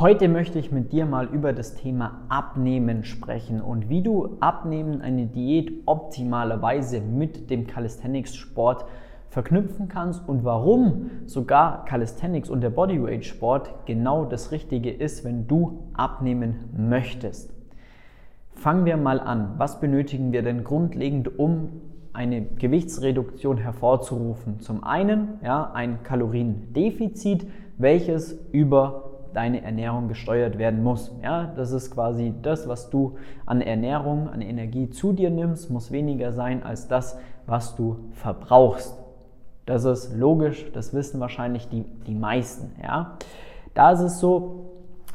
Heute möchte ich mit dir mal über das Thema Abnehmen sprechen und wie du Abnehmen, eine Diät optimalerweise mit dem Calisthenics-Sport verknüpfen kannst und warum sogar Calisthenics und der Bodyweight-Sport genau das Richtige ist, wenn du abnehmen möchtest. Fangen wir mal an. Was benötigen wir denn grundlegend, um eine Gewichtsreduktion hervorzurufen? Zum einen ja, ein Kaloriendefizit, welches über deine Ernährung gesteuert werden muss. Ja, das ist quasi das, was du an Ernährung, an Energie zu dir nimmst, muss weniger sein als das, was du verbrauchst. Das ist logisch, das wissen wahrscheinlich die, die meisten. Ja. Da ist es so,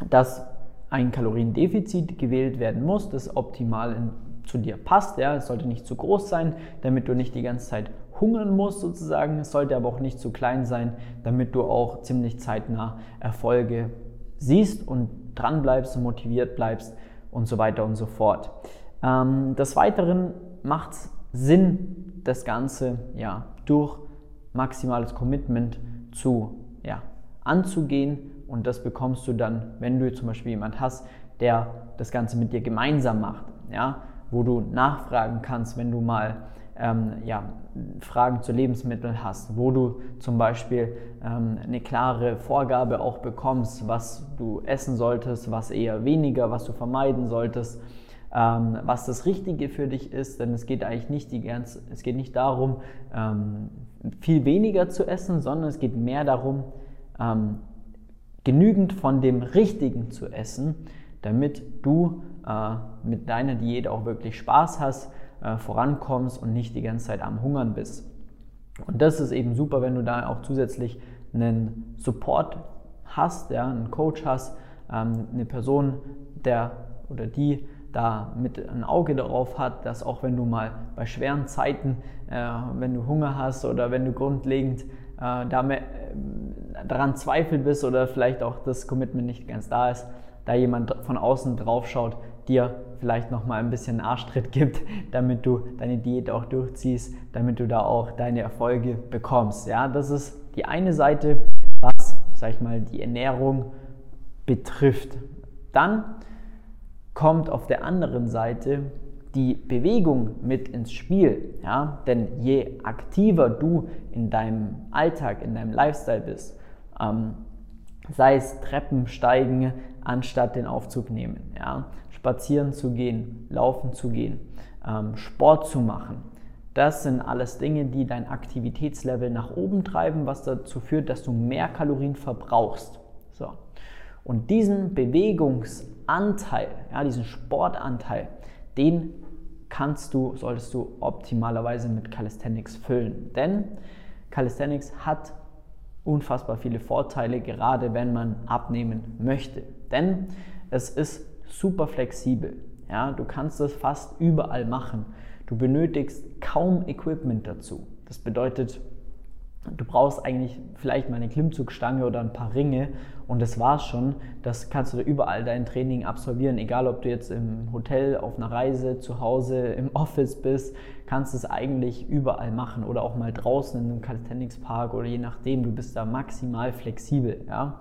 dass ein Kaloriendefizit gewählt werden muss, das optimal in, zu dir passt. Ja. Es sollte nicht zu groß sein, damit du nicht die ganze Zeit hungern musst sozusagen. Es sollte aber auch nicht zu klein sein, damit du auch ziemlich zeitnah Erfolge siehst und dran bleibst und motiviert bleibst und so weiter und so fort. Ähm, des Weiteren macht es Sinn, das Ganze ja, durch maximales Commitment zu ja, anzugehen und das bekommst du dann, wenn du zum Beispiel jemand hast, der das Ganze mit dir gemeinsam macht, ja, wo du nachfragen kannst, wenn du mal ähm, ja, Fragen zu Lebensmitteln hast, wo du zum Beispiel ähm, eine klare Vorgabe auch bekommst, was du essen solltest, was eher weniger, was du vermeiden solltest, ähm, was das Richtige für dich ist, denn es geht eigentlich nicht die ganze, es geht nicht darum, ähm, viel weniger zu essen, sondern es geht mehr darum, ähm, genügend von dem Richtigen zu essen, damit du äh, mit deiner Diät auch wirklich Spaß hast äh, vorankommst und nicht die ganze Zeit am Hungern bist. Und das ist eben super, wenn du da auch zusätzlich einen Support hast, ja, einen Coach hast, ähm, eine Person, der oder die da mit ein Auge darauf hat, dass auch wenn du mal bei schweren Zeiten, äh, wenn du Hunger hast oder wenn du grundlegend äh, damit, äh, daran zweifelt bist oder vielleicht auch das Commitment nicht ganz da ist, da jemand von außen drauf schaut, dir vielleicht noch mal ein bisschen Arschtritt gibt, damit du deine Diät auch durchziehst, damit du da auch deine Erfolge bekommst. Ja, das ist die eine Seite, was, sag ich mal, die Ernährung betrifft. Dann kommt auf der anderen Seite die Bewegung mit ins Spiel. Ja? Denn je aktiver du in deinem Alltag, in deinem Lifestyle bist, ähm, sei es Treppen steigen, anstatt den Aufzug nehmen, ja? spazieren zu gehen, laufen zu gehen, ähm, Sport zu machen. Das sind alles Dinge, die dein Aktivitätslevel nach oben treiben, was dazu führt, dass du mehr Kalorien verbrauchst. So. Und diesen Bewegungsanteil, ja, diesen Sportanteil, den kannst du, solltest du optimalerweise mit Calisthenics füllen. Denn Calisthenics hat unfassbar viele Vorteile, gerade wenn man abnehmen möchte. Denn es ist super flexibel. Ja, du kannst es fast überall machen. Du benötigst kaum Equipment dazu. Das bedeutet, du brauchst eigentlich vielleicht mal eine Klimmzugstange oder ein paar Ringe und das war's schon. Das kannst du überall dein Training absolvieren, egal ob du jetzt im Hotel, auf einer Reise, zu Hause, im Office bist, kannst du es eigentlich überall machen oder auch mal draußen in einem Calisthenics Park oder je nachdem, du bist da maximal flexibel. Ja?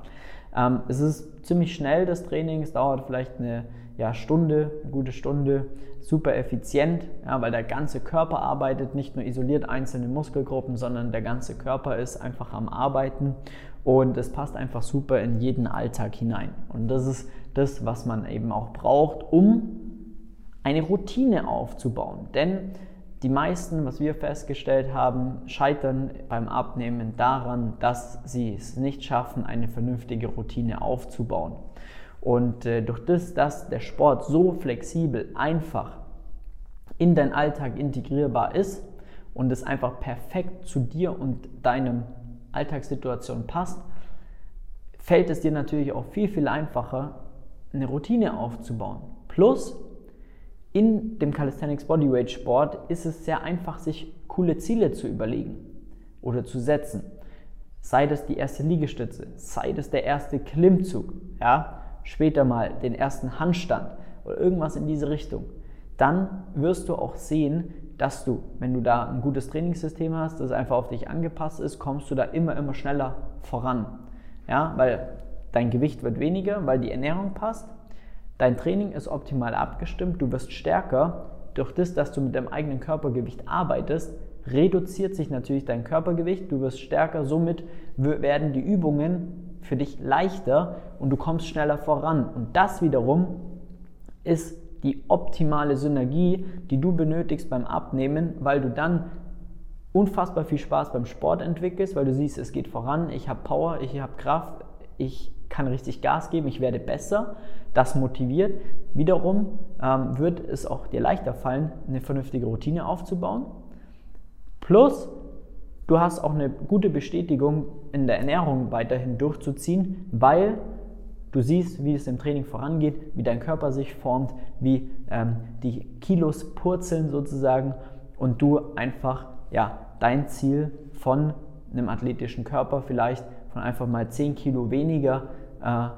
Ähm, es ist ziemlich schnell das Training, es dauert vielleicht eine ja, Stunde, eine gute Stunde, super effizient, ja, weil der ganze Körper arbeitet, nicht nur isoliert einzelne Muskelgruppen, sondern der ganze Körper ist einfach am Arbeiten und es passt einfach super in jeden Alltag hinein. Und das ist das, was man eben auch braucht, um eine Routine aufzubauen. Denn die meisten, was wir festgestellt haben, scheitern beim Abnehmen daran, dass sie es nicht schaffen, eine vernünftige Routine aufzubauen. Und äh, durch das, dass der Sport so flexibel, einfach in deinen Alltag integrierbar ist und es einfach perfekt zu dir und deinem Alltagssituation passt, fällt es dir natürlich auch viel, viel einfacher, eine Routine aufzubauen. Plus, in dem Calisthenics Bodyweight Sport ist es sehr einfach, sich coole Ziele zu überlegen oder zu setzen. Sei das die erste Liegestütze, sei das der erste Klimmzug, ja, später mal den ersten Handstand oder irgendwas in diese Richtung, dann wirst du auch sehen, dass du, wenn du da ein gutes Trainingssystem hast, das einfach auf dich angepasst ist, kommst du da immer, immer schneller voran. Ja, weil dein Gewicht wird weniger, weil die Ernährung passt. Dein Training ist optimal abgestimmt, du wirst stärker. Durch das, dass du mit deinem eigenen Körpergewicht arbeitest, reduziert sich natürlich dein Körpergewicht, du wirst stärker, somit werden die Übungen für dich leichter und du kommst schneller voran. Und das wiederum ist die optimale Synergie, die du benötigst beim Abnehmen, weil du dann unfassbar viel Spaß beim Sport entwickelst, weil du siehst, es geht voran, ich habe Power, ich habe Kraft, ich kann richtig Gas geben, ich werde besser. Das motiviert. Wiederum ähm, wird es auch dir leichter fallen, eine vernünftige Routine aufzubauen. Plus, du hast auch eine gute Bestätigung in der Ernährung weiterhin durchzuziehen, weil Du siehst, wie es im Training vorangeht, wie dein Körper sich formt, wie ähm, die Kilos purzeln sozusagen und du einfach ja, dein Ziel von einem athletischen Körper vielleicht von einfach mal 10 Kilo weniger äh,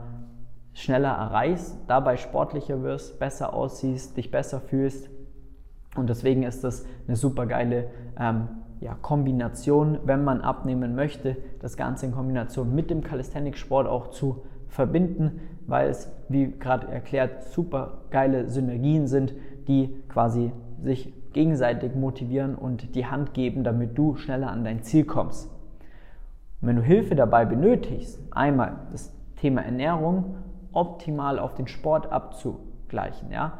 schneller erreichst, dabei sportlicher wirst, besser aussiehst, dich besser fühlst. Und deswegen ist das eine super geile ähm, ja, Kombination, wenn man abnehmen möchte, das Ganze in Kombination mit dem Calisthenics-Sport auch zu verbinden, weil es, wie gerade erklärt, super geile Synergien sind, die quasi sich gegenseitig motivieren und die Hand geben, damit du schneller an dein Ziel kommst. Und wenn du Hilfe dabei benötigst, einmal das Thema Ernährung optimal auf den Sport abzugleichen, ja,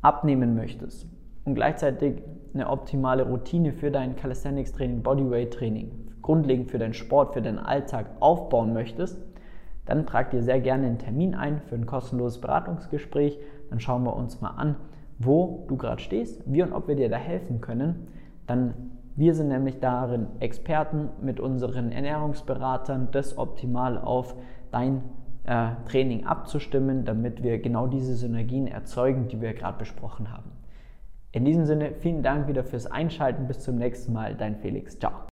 abnehmen möchtest und gleichzeitig eine optimale Routine für dein Calisthenics Training, Bodyweight Training, grundlegend für deinen Sport, für deinen Alltag aufbauen möchtest, dann trag dir sehr gerne einen Termin ein für ein kostenloses Beratungsgespräch. Dann schauen wir uns mal an, wo du gerade stehst, wie und ob wir dir da helfen können. Dann wir sind nämlich darin Experten mit unseren Ernährungsberatern, das optimal auf dein äh, Training abzustimmen, damit wir genau diese Synergien erzeugen, die wir gerade besprochen haben. In diesem Sinne, vielen Dank wieder fürs Einschalten. Bis zum nächsten Mal. Dein Felix. Ciao.